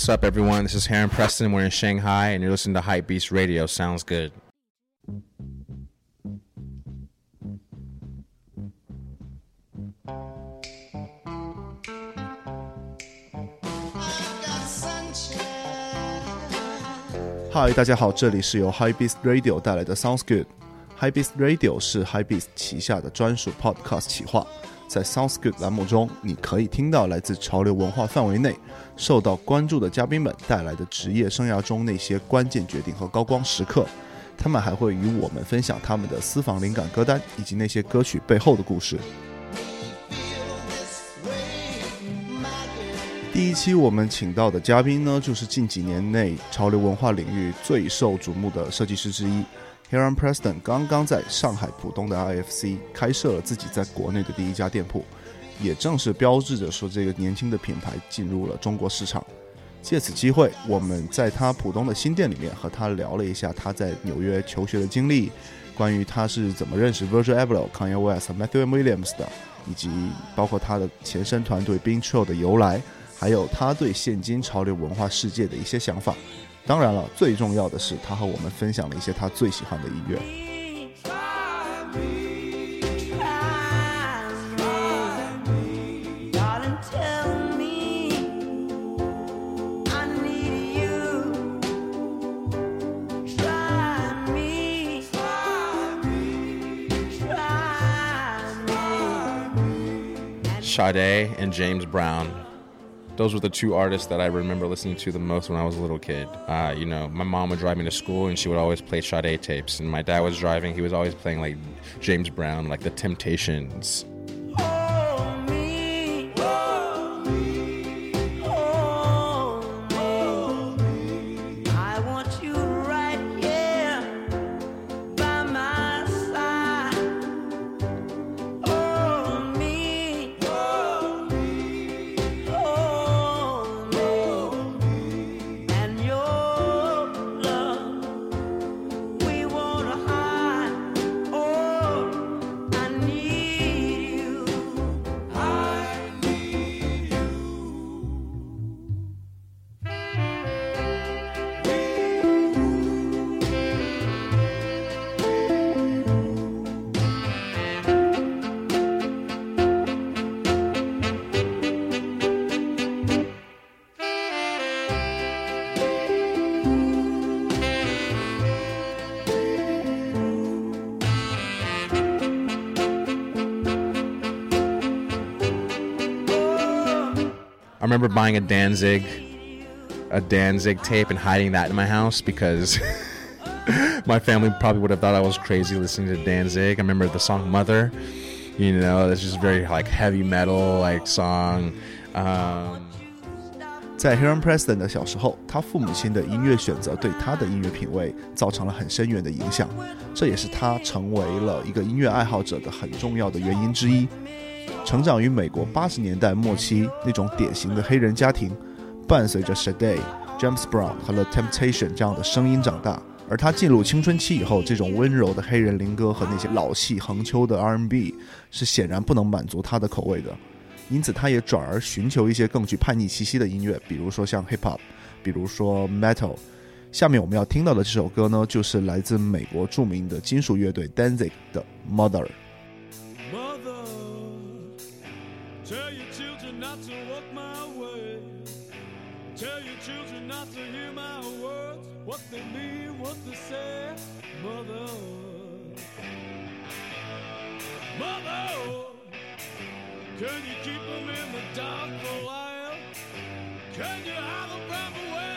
What's up, everyone? This is Heron Preston. We're in Shanghai, and you're listening to Hype Beast Radio. Sounds good. Hi，大家好，这里是由 Hypebeast Radio 带来的 Sounds Good。Hypebeast Radio 是 Hypebeast 旗下的专属 Podcast 企划。在 Sounds Good 栏目中，你可以听到来自潮流文化范围内受到关注的嘉宾们带来的职业生涯中那些关键决定和高光时刻。他们还会与我们分享他们的私房灵感歌单以及那些歌曲背后的故事。第一期我们请到的嘉宾呢，就是近几年内潮流文化领域最受瞩目的设计师之一。Heron Preston 刚刚在上海浦东的 IFC 开设了自己在国内的第一家店铺，也正是标志着说这个年轻的品牌进入了中国市场。借此机会，我们在他浦东的新店里面和他聊了一下他在纽约求学的经历，关于他是怎么认识 Virgil Abloh、Kanye West、Matthew Williams 的，以及包括他的前身团队 Bean Trail 的由来，还有他对现今潮流文化世界的一些想法。当然了，最重要的是，他和我们分享了一些他最喜欢的音乐。Sade and James Brown. those were the two artists that I remember listening to the most when I was a little kid. Uh, you know, my mom would drive me to school and she would always play Sade tapes. And my dad was driving, he was always playing like James Brown, like The Temptations. remember buying a Danzig, a Danzig tape and hiding that in my house because my family probably would have thought I was crazy listening to Danzig. I remember the song Mother, you know, that's just very like heavy metal like song. Um, 在 Heron Preston 的小时候，他父母亲的音乐选择对他的音乐品味造成了很深远的影响，这也是他成为了一个音乐爱好者的很重要的原因之一。 成长于美国八十年代末期那种典型的黑人家庭，伴随着 Sade、James Brown 和 The Temptation 这样的声音长大。而他进入青春期以后，这种温柔的黑人灵歌和那些老气横秋的 R&B 是显然不能满足他的口味的。因此，他也转而寻求一些更具叛逆气息的音乐，比如说像 Hip Hop，比如说 Metal。下面我们要听到的这首歌呢，就是来自美国著名的金属乐队 Danzig 的。Mother, not to hear my words, what they mean, what they say. Mother, Mother, can you keep them in the dark for a while? Can you hide them from the wedding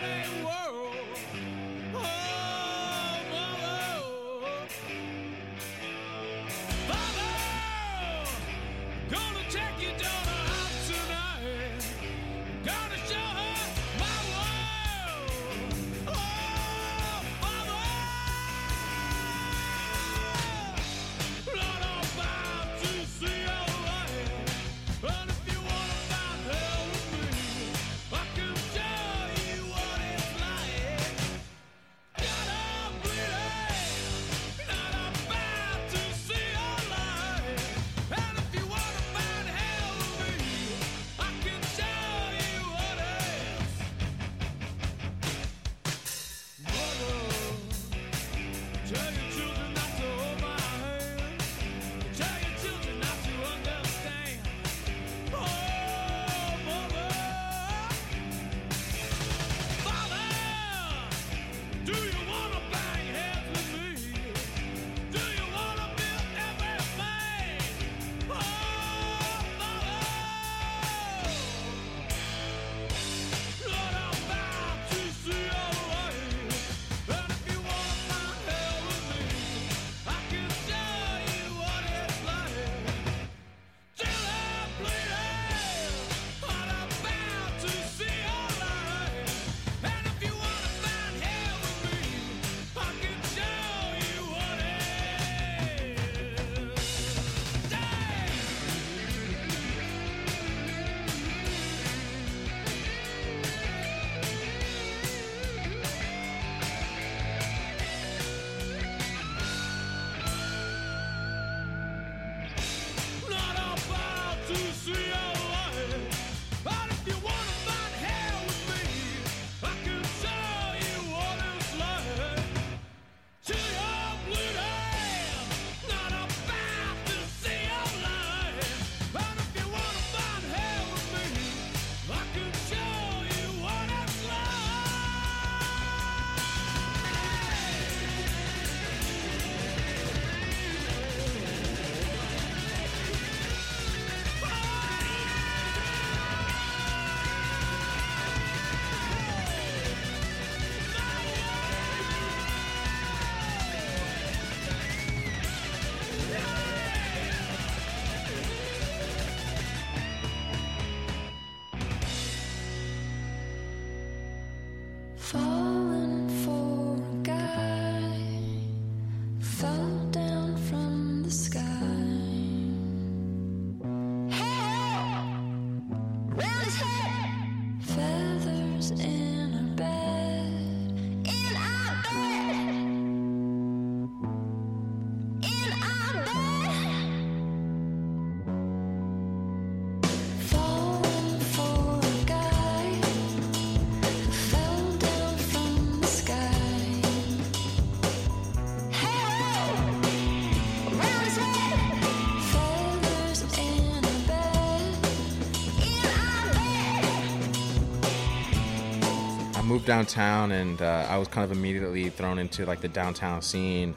moved downtown and uh, I was kind of immediately thrown into like the downtown scene.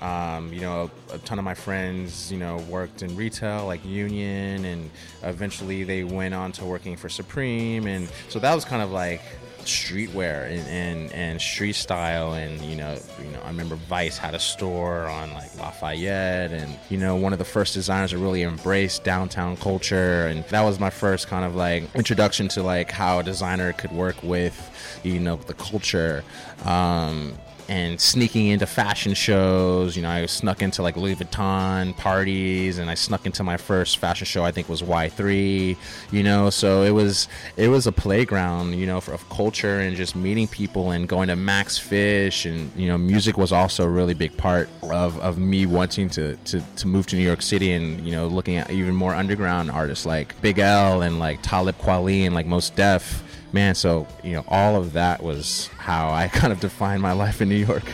Um, you know, a, a ton of my friends, you know, worked in retail like Union, and eventually they went on to working for Supreme, and so that was kind of like streetwear and, and, and street style. And you know you know I remember Vice had a store on like Lafayette. And you know one of the first designers to really embrace downtown culture. And that was my first kind of like introduction to like how a designer could work with you know the culture. Um, and sneaking into fashion shows. You know, I snuck into like Louis Vuitton parties, and I snuck into my first fashion show. I think was Y3. You know, so it was it was a playground. You know, for, of culture and just meeting people and going to Max Fish, and you know, music was also a really big part of, of me wanting to, to to move to New York City and you know looking at even more underground artists like Big L and like Talib Kweli and like Mos Def man so you know all of that was how i kind of defined my life in new york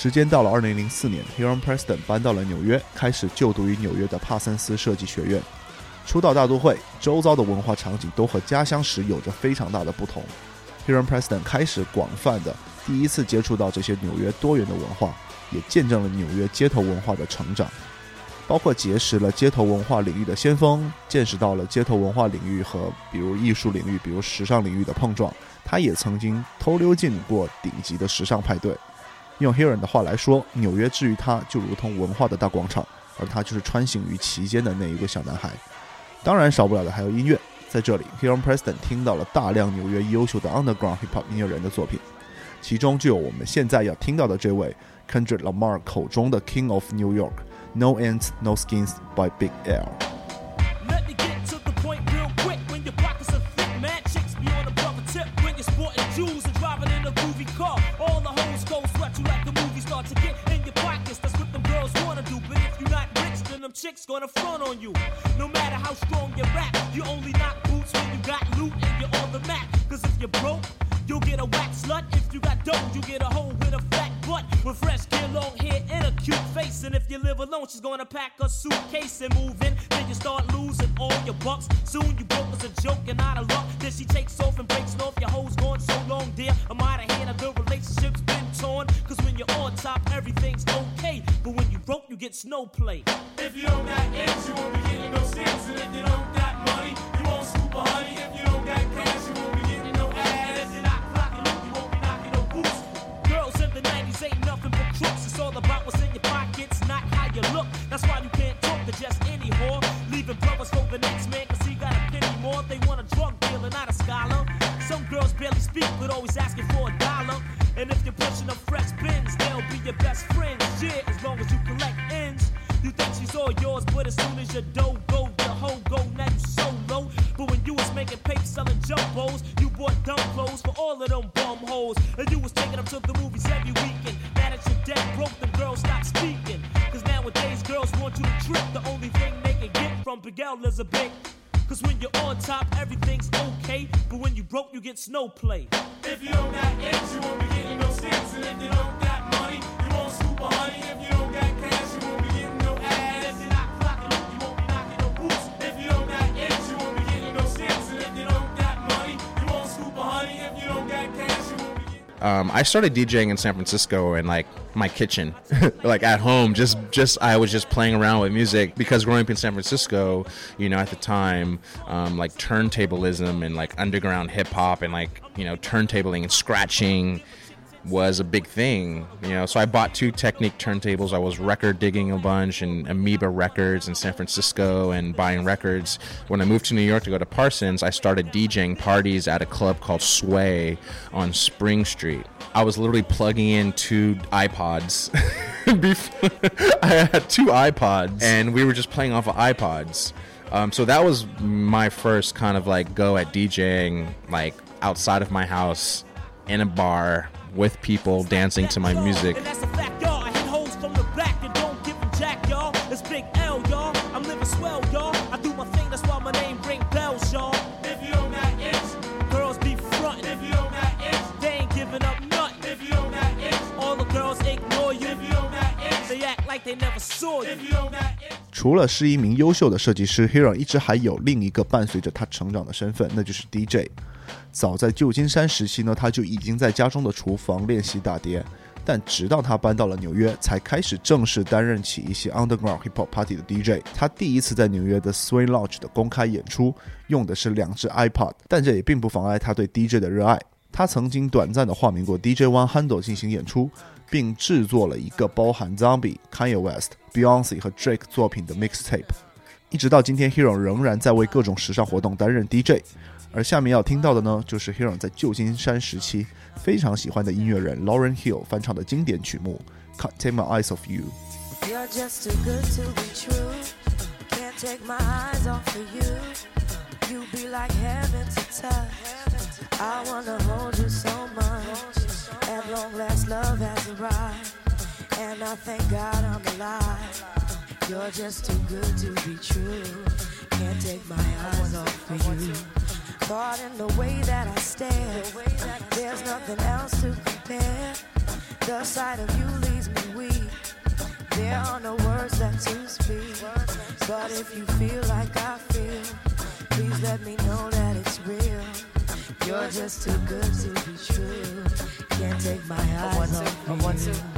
时间到了二零零四年 h e r o n Preston 搬到了纽约，开始就读于纽约的帕森斯设计学院。初到大都会，周遭的文化场景都和家乡时有着非常大的不同。h e r o n Preston 开始广泛的第一次接触到这些纽约多元的文化，也见证了纽约街头文化的成长，包括结识了街头文化领域的先锋，见识到了街头文化领域和比如艺术领域、比如时尚领域的碰撞。他也曾经偷溜进过顶级的时尚派对。用 Heron 的话来说，纽约之于他就如同文化的大广场，而他就是穿行于其间的那一个小男孩。当然，少不了的还有音乐。在这里，Heron Preston 听到了大量纽约优秀的 Underground Hip Hop 音乐人的作品，其中就有我们现在要听到的这位 Kendrick Lamar 口中的 King of New York，No Ends No Skins by Big L。Gonna front on you. No matter how strong your rap, you only knock boots when you got loot and you're on the map. Cause if you're broke, you'll get a whack slut. If you got dough, you get a hoe with a fat butt. With fresh gear, long hair, and a cute face. And if you live alone, she's gonna pack a suitcase and move in. Then you start losing all your bucks. Soon you broke as a joke and out of luck. Then she takes off and breaks off. Your hoes gone so long, dear. I'm out of hand, the relationship's been torn. Cause when you're on top, everything's okay. But when you get snow play. If you don't got ends, you won't be getting no stamps. And if you don't got money, you won't scoop a honey. If you don't got cash, you won't be getting no ass. If you're not clocking up, you won't be knocking no boots. Girls in the 90s ain't nothing but crooks. It's all about what's in your pockets, not how you look. That's why you can't talk to just any whore. Leaving brothers for the next man, cause he got a penny more. They want a drug dealer, not a scholar. Some girls barely speak, but always asking for a dollar. And if you're pushing up fresh bins, they'll be your best friends. Yeah, as soon as your dough go, your hoe go, now you solo. But when you was making paper selling jumbos. You bought dumb clothes for all of them bum hoes. And you was taking them to the movies every weekend. Now that you're dead broke, them girls stop speaking. Cause nowadays girls want you to trip. The only thing they can get from Miguel is a big. Cause when you're on top, everything's okay. But when you broke, you get snow play. If you don't got X, you won't be getting no stamps. And if you don't got money, you won't scoop a honey. If you um, I started DJing in San Francisco in like my kitchen, like at home. Just, just I was just playing around with music because growing up in San Francisco, you know, at the time, um, like turntablism and like underground hip hop and like you know turntabling and scratching was a big thing, you know. So I bought two Technics turntables. I was record digging a bunch and Amoeba Records in San Francisco and buying records. When I moved to New York to go to Parsons, I started DJing parties at a club called Sway on Spring Street. I was literally plugging in two iPods. I had two iPods, and we were just playing off of iPods. Um, so that was my first kind of like go at DJing, like outside of my house in a bar with people dancing to my music. They never saw you. 除了是一名优秀的设计师，Hero 一直还有另一个伴随着他成长的身份，那就是 DJ。早在旧金山时期呢，他就已经在家中的厨房练习打碟，但直到他搬到了纽约，才开始正式担任起一些 underground hip hop party 的 DJ。他第一次在纽约的 Swing Lodge 的公开演出用的是两只 iPod，但这也并不妨碍他对 DJ 的热爱。他曾经短暂的化名过 DJ One Handle 进行演出，并制作了一个包含 Zombie、Kanye West、Beyonce 和 Drake 作品的 mixtape。一直到今天，Hero 仍然在为各种时尚活动担任 DJ。而下面要听到的呢，就是 Hero 在旧金山时期非常喜欢的音乐人 Lauren Hill 翻唱的经典曲目《Can't Take My Eyes Off You》。You be like heaven to touch. I wanna hold you so much. Long last, love has arrived. And I thank God I'm alive. You're just too good to be true. Can't take my eyes off of you. Caught in the way that I stare. There's nothing else to compare. The sight of you leaves me weak. There are no words left to speak. But if you feel like I feel, please let me know that it's real. You're just too good to be true. Can't take my eyes off of you. I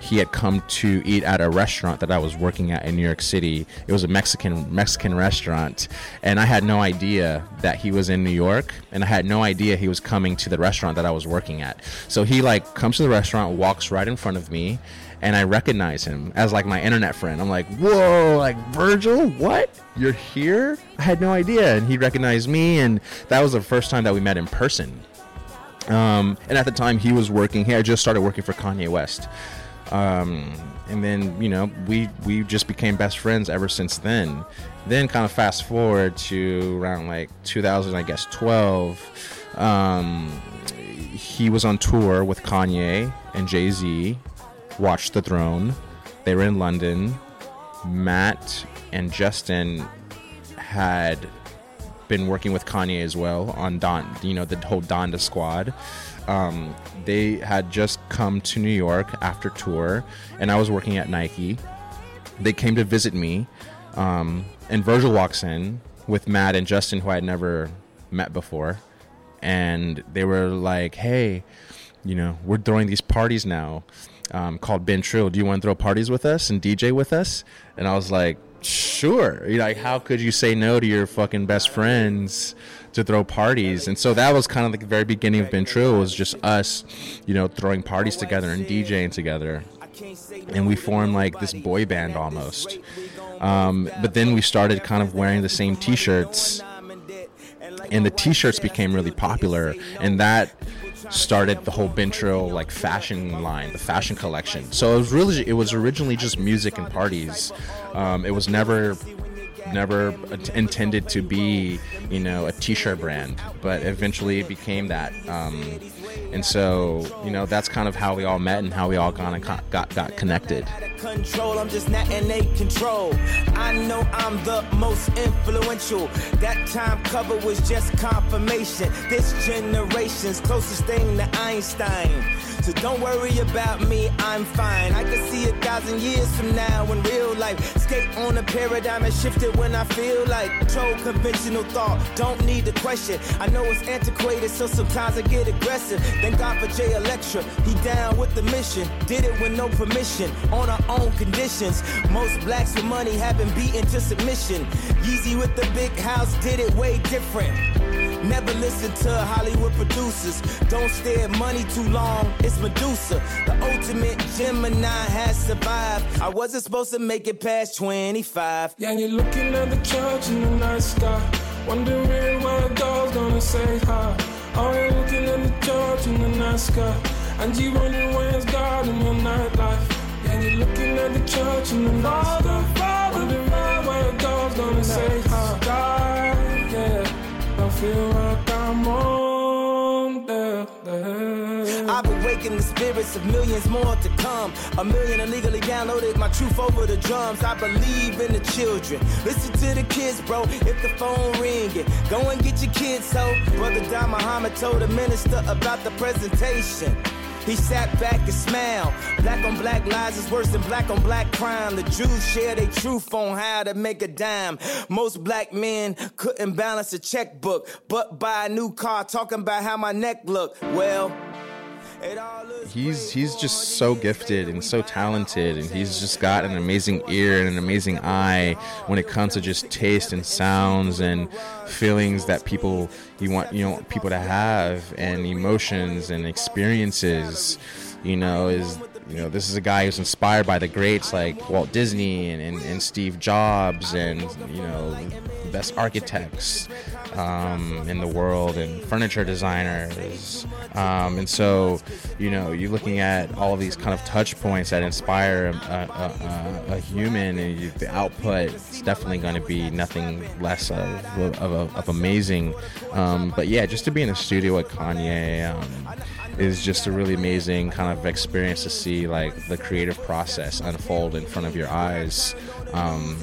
he had come to eat at a restaurant that I was working at in New York City. It was a Mexican Mexican restaurant, and I had no idea that he was in New York, and I had no idea he was coming to the restaurant that I was working at. So he like comes to the restaurant, walks right in front of me, and I recognize him as like my internet friend. I'm like, "Whoa, like Virgil, what? You're here?" I had no idea, and he recognized me, and that was the first time that we met in person. Um, and at the time, he was working. He had just started working for Kanye West, um, and then you know we we just became best friends ever since then. Then kind of fast forward to around like 2000, I guess 12. Um, he was on tour with Kanye and Jay Z. Watched the Throne. They were in London. Matt and Justin had been working with Kanye as well on Don, you know, the whole Donda squad. Um, they had just come to New York after tour, and I was working at Nike. They came to visit me, um, and Virgil walks in with Matt and Justin, who I had never met before, and they were like, "Hey, you know, we're throwing these parties now." Um, called Been Trill. Do you want to throw parties with us and DJ with us? And I was like, sure. You're like, how could you say no to your fucking best friends to throw parties? And so that was kind of like the very beginning of Been Trill was just us, you know, throwing parties together and DJing together. And we formed like this boy band almost. Um, but then we started kind of wearing the same T-shirts, and the T-shirts became really popular, and that started the whole Been Trill like fashion line, the fashion collection. So it was really it was originally just music and parties. Um, it was never never intended to be you know a t-shirt brand but eventually it became that um, and so you know that's kind of how we all met and how we all kind of got, got got connected control. I'm just not in a control. I know I'm the most influential. That time cover was just confirmation. This generation's closest thing to Einstein. So don't worry about me, I'm fine. I can see a thousand years from now in real life. Skate on a paradigm and shift it when I feel like control conventional thought. Don't need the question. I know it's antiquated, so sometimes I get aggressive. Thank God for Jay Electra. He down with the mission. Did it with no permission. On our own conditions. Most blacks with money have been beaten to submission. Yeezy with the big house did it way different. Never listen to Hollywood producers. Don't stare at money too long. It's Medusa. The ultimate Gemini has survived. I wasn't supposed to make it past 25. Yeah, you're looking at the church in the night sky. Wondering where God's gonna say hi. Oh, you're looking at the church in the night sky. And you wondering where's God in your nightlife. Yeah, you're looking at the church in the night sky. Wondering where God's gonna say hi. I've awakened the spirits of millions more to come. A million illegally downloaded my truth over the drums. I believe in the children. Listen to the kids, bro. If the phone ringing, go and get your kids. So, Brother Don Muhammad told the minister about the presentation. He sat back and smiled. Black on black lies is worse than black on black crime. The Jews share their truth on how to make a dime. Most black men couldn't balance a checkbook, but buy a new car talking about how my neck look. Well, it all he's he's just so gifted and so talented and he's just got an amazing ear and an amazing eye when it comes to just taste and sounds and feelings that people you want you know people to have and emotions and experiences you know is you know this is a guy who's inspired by the greats like Walt Disney and, and, and Steve Jobs and you know best architects um, in the world and furniture designers. Um, and so you know you're looking at all of these kind of touch points that inspire a, a, a, a human and you, the output is definitely going to be nothing less of, of, of, of amazing. Um, but yeah just to be in the studio with Kanye um, is just a really amazing kind of experience to see like the creative process unfold in front of your eyes um,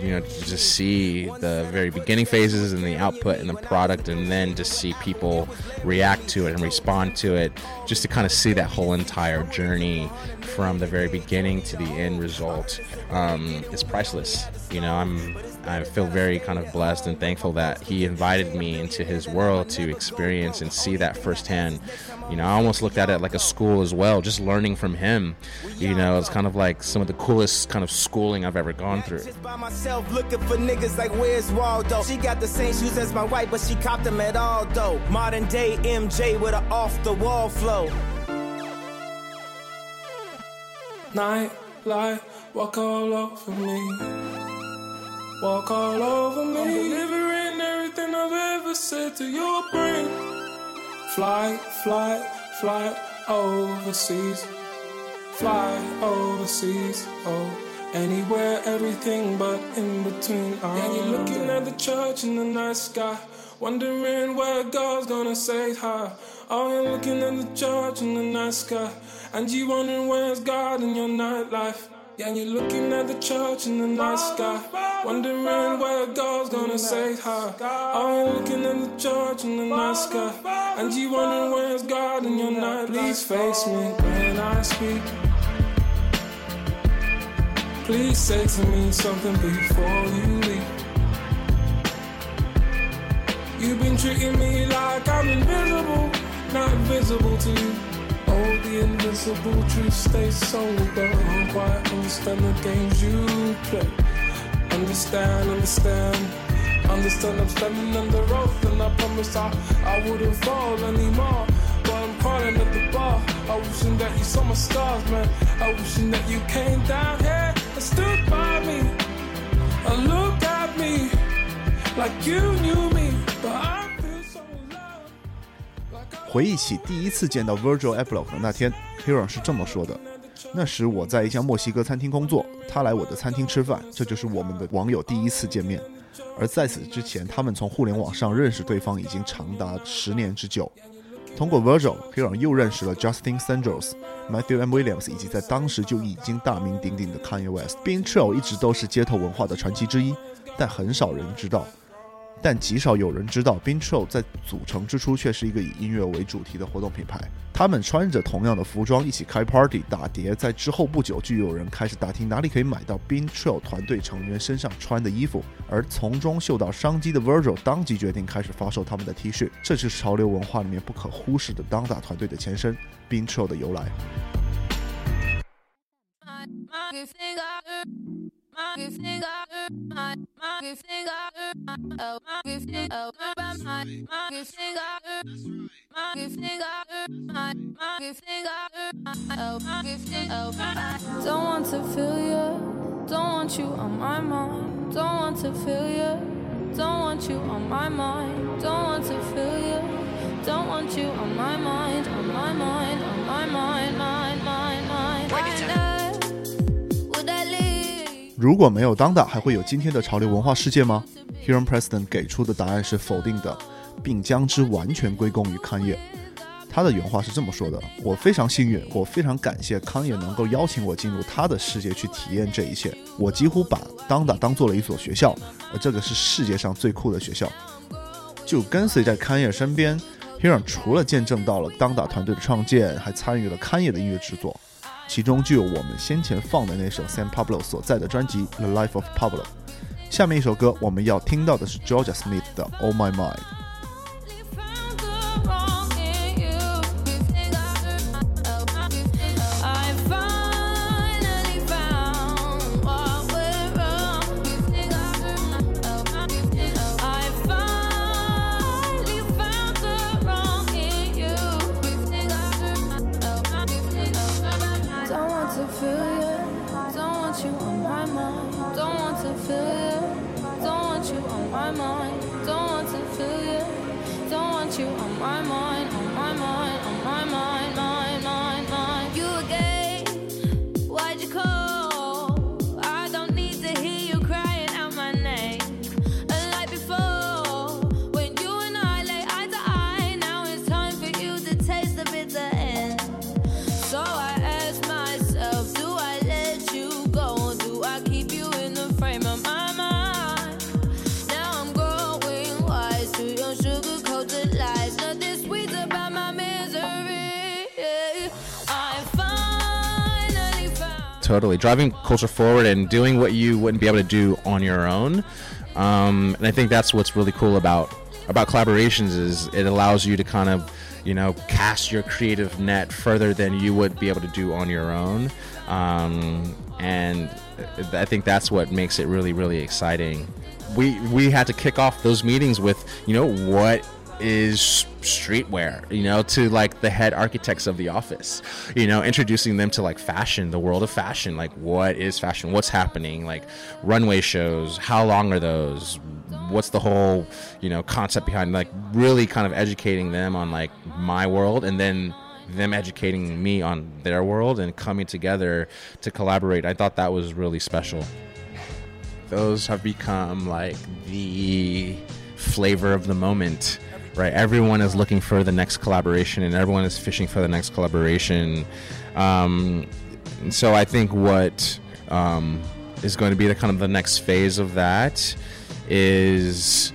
you know to just see the very beginning phases and the output and the product and then to see people react to it and respond to it just to kind of see that whole entire journey from the very beginning to the end result um, is priceless you know i'm I feel very kind of blessed and thankful that he invited me into his world to experience and see that firsthand. You know, I almost looked at it like a school as well, just learning from him. You know, it's kind of like some of the coolest kind of schooling I've ever gone through. Just by myself looking for niggas like where's Waldo? She got the same shoes as my wife, but she copped them at Aldo. Modern day MJ with an off the wall flow. Night light, walk all over me. Walk all over me. I'm delivering everything I've ever said to your brain. Fly, fly, fly overseas. fly overseas. Oh, anywhere, everything but in between. Oh, yeah, you're looking at the church in the night sky, wondering where God's gonna say hi. Oh, you're looking at the church in the night sky, and you wondering where's God in your nightlife. Yeah, you're looking at the church in the night sky, wondering where God's gonna say hi. Oh, you're looking at the church in the night sky, and you wondering where's God in your night. Please face me when I speak. Please say to me something before you leave. You've been treating me like I'm invisible, not visible to you. Oh, the invisible truth stays sober. Why understand the games you play? Understand, understand. Understand I'm standing under oath and I promise I, I wouldn't fall anymore. But I'm crawling at the bar. I wishing that you saw my scars, man. I wishing that you came down here and stood by me. And look at me like you knew me. But I 回忆起第一次见到 Virgil Abloh 的那天，Huron 是这么说的：“那时我在一家墨西哥餐厅工作，他来我的餐厅吃饭，这就是我们的网友第一次见面。而在此之前，他们从互联网上认识对方已经长达十年之久。通过 Virgil，Huron 又认识了 Justin Sanders、Matthew M. Williams 以及在当时就已经大名鼎鼎的 Kanye West。Bean Trail 一直都是街头文化的传奇之一，但很少人知道。但极少有人知道 b i n t r o 在组成之初却是一个以音乐为主题的活动品牌。他们穿着同样的服装一起开 party 打碟，在之后不久就有人开始打听哪里可以买到 b i n t r o 团队成员身上穿的衣服，而从中嗅到商机的 Virgil 当即决定开始发售他们的 T 恤，这是潮流文化里面不可忽视的当打团队的前身 b i n t r o 的由来。You think I, you think I, you think I, oh, you think, oh, you think I, you think I, you think I, oh, you think, oh. Don't want to feel you, don't want you on my mind. Don't want to feel you, don't want you on my mind. Don't want to feel you, don't want you on my mind, on my mind, on my mind, mind, mind, mind. Why would I leave? 如果没有当打，还会有今天的潮流文化世界吗？Huron Preston 给出的答案是否定的，并将之完全归功于康业。他的原话是这么说的：“我非常幸运，我非常感谢康业能够邀请我进入他的世界去体验这一切。我几乎把当打当做了一所学校，而这个是世界上最酷的学校。”就跟随在康业身边，Huron 除了见证到了当打团队的创建，还参与了康业的音乐制作。其中就有我们先前放的那首 San Pablo 所在的专辑《The Life of Pablo》。下面一首歌我们要听到的是 Georgia Smith 的《All My Mind》。Totally. Driving culture forward and doing what you wouldn't be able to do on your own. Um, and I think that's what's really cool about about collaborations is it allows you to kind of you know cast your creative net further than you would be able to do on your own um, and i think that's what makes it really really exciting we we had to kick off those meetings with you know what is streetwear you know to like the head architects of the office you know introducing them to like fashion the world of fashion. Like what is fashion? What's happening? Like runway shows how long are those? What's the whole you know concept behind like really kind of educating them on like my world and then them educating me on their world and coming together to collaborate. I thought that was really special. Those have become like the flavor of the moment, right? Everyone is looking for the next collaboration and everyone is fishing for the next collaboration. Um, so I think what um, is going to be the kind of the next phase of that is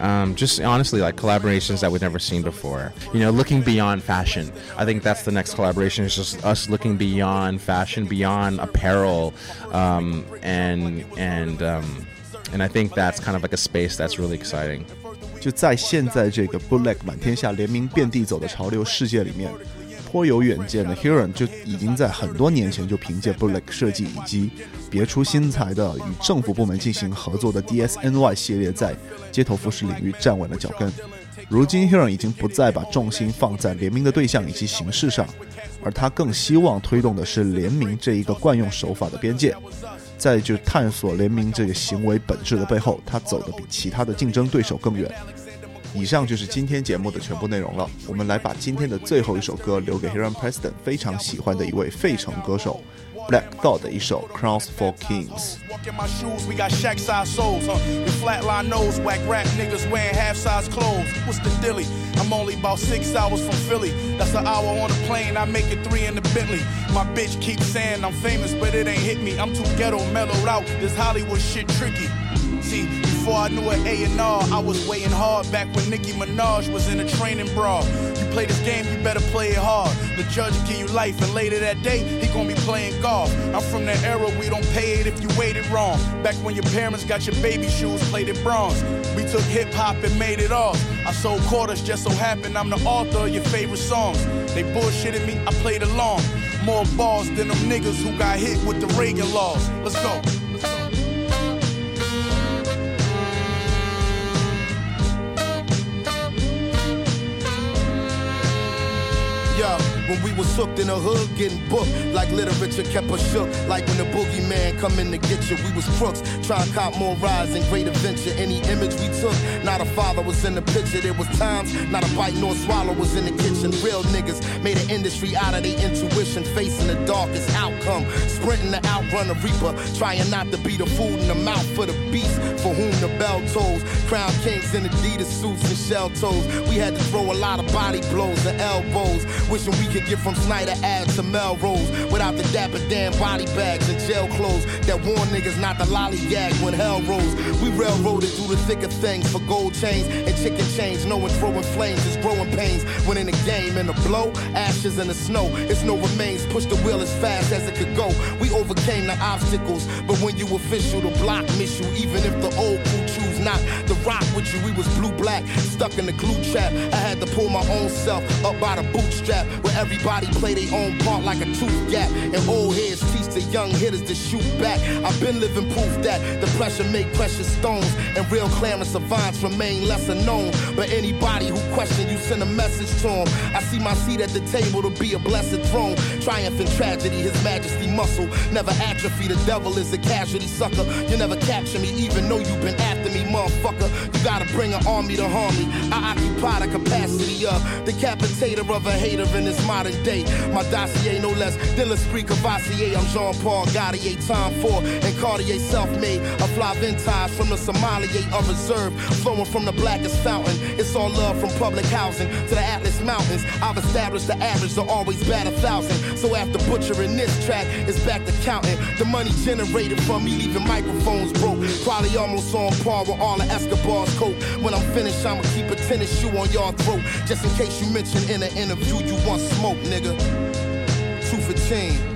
um, just honestly like collaborations that we've never seen before. You know, looking beyond fashion. I think that's the next collaboration. It's just us looking beyond fashion, beyond apparel, um, and and um, and I think that's kind of like a space that's really exciting. 就在现在这个 bootleg 满天下联名遍地走的潮流世界里面，颇有远见的 Huron 就已经在很多年前就凭借 bootleg 设计以及别出心裁的与政府部门进行合作的 DSNY 系列，在街头服饰领域站稳了脚跟。如今 Huron 已经不再把重心放在联名的对象以及形式上，而他更希望推动的是联名这一个惯用手法的边界。在就探索联名这个行为本质的背后，他走的比其他的竞争对手更远。以上就是今天节目的全部内容了。我们来把今天的最后一首歌留给 Hiram Preston 非常喜欢的一位费城歌手 Black Thought 的一首 Crowns for Kings。 Walk in my shoes, we got shack size soles, huh? Your flatline nose, whack rap niggas wearing half size clothes. What's the dilly? I'm only about six hours from Philly. That's an hour on a plane, I make it three in the Bentley. My bitch keeps saying I'm famous, but it ain't hit me. I'm too ghetto, mellowed out. This Hollywood shit tricky. See, before I knew an A&R, I was waiting hard back when Nicki Minaj was in a training bra. You play this game, you better play it hard. The judge give you life, and later that day, he gonna be playing golf. I'm from that era, we don't pay it if you waited wrong. Back when your parents got your baby shoes plated bronze. We took hip hop and made it off. I sold quarters, just so happened I'm the author of your favorite songs. They bullshitted me, I played along. More balls than them niggas who got hit with the Reagan laws. Let's go. When we was hooked in the hood, getting booked like literature kept us shook. Like when the boogeyman come in to get you, we was crooks. Trying to cop more rides and great adventure. Any image we took, not a father was in the picture. There was times, not a bite nor swallow was in the kitchen. Real niggas made an industry out of their intuition, facing the darkest outcome. Sprinting to outrun the reaper, trying not to be the food in the mouth for the beast for whom the bell tolls. Crown kings in Adidas suits and shell toes. We had to throw a lot of body blows and elbows. Wishing we could get from Snyder Ave to Melrose without the Dapper Dan body bags and jail clothes that warn niggas not to lollygag when hell rolls. We railroaded through the thick of things for gold chains and chicken chains. No one throwing flames is growing pains. When in the game in the blow, ashes in the snow. It's no remains. Push the wheel as fast as it could go. We overcame the obstacles, but when you official, the block miss you. Even if the old crew not to rock with you, we was blue black, stuck in the glue trap. I had to pull my own self up by the bootstrap, where everybody play their own part like a tooth gap. And old heads teach the young hitters to shoot back. I've been living proof that the pressure make precious stones, and real Clarence savants remain lesser known. But anybody who question you send a message to them. I see my seat at the table to be a blessed throne. Triumph in tragedy, his majesty muscle never atrophy. The devil is a casualty sucker. You never capture me, even though you've been after me, motherfucker. You gotta bring an army to harm me. I occupy the capacity of decapitator of a hater in this modern day. My dossier no less than l'esprit Cavassier. I'm Jean-Paul Gaultier, time for and Cartier self-made. A fly vintage from the sommelier of reserve, flowing from the blackest fountain. It's all love from public housing to the Atlas Mountains. I've established the average to always bat a thousand. So after butchering this track, it's back to counting. The money generated from me leaving microphones broke. Probably almost on par with all of Escobar's coke. When I'm finished, I'ma keep a tennis shoe on your throat. Just in case you mention in an interview you want smoke, nigga. Two for ten.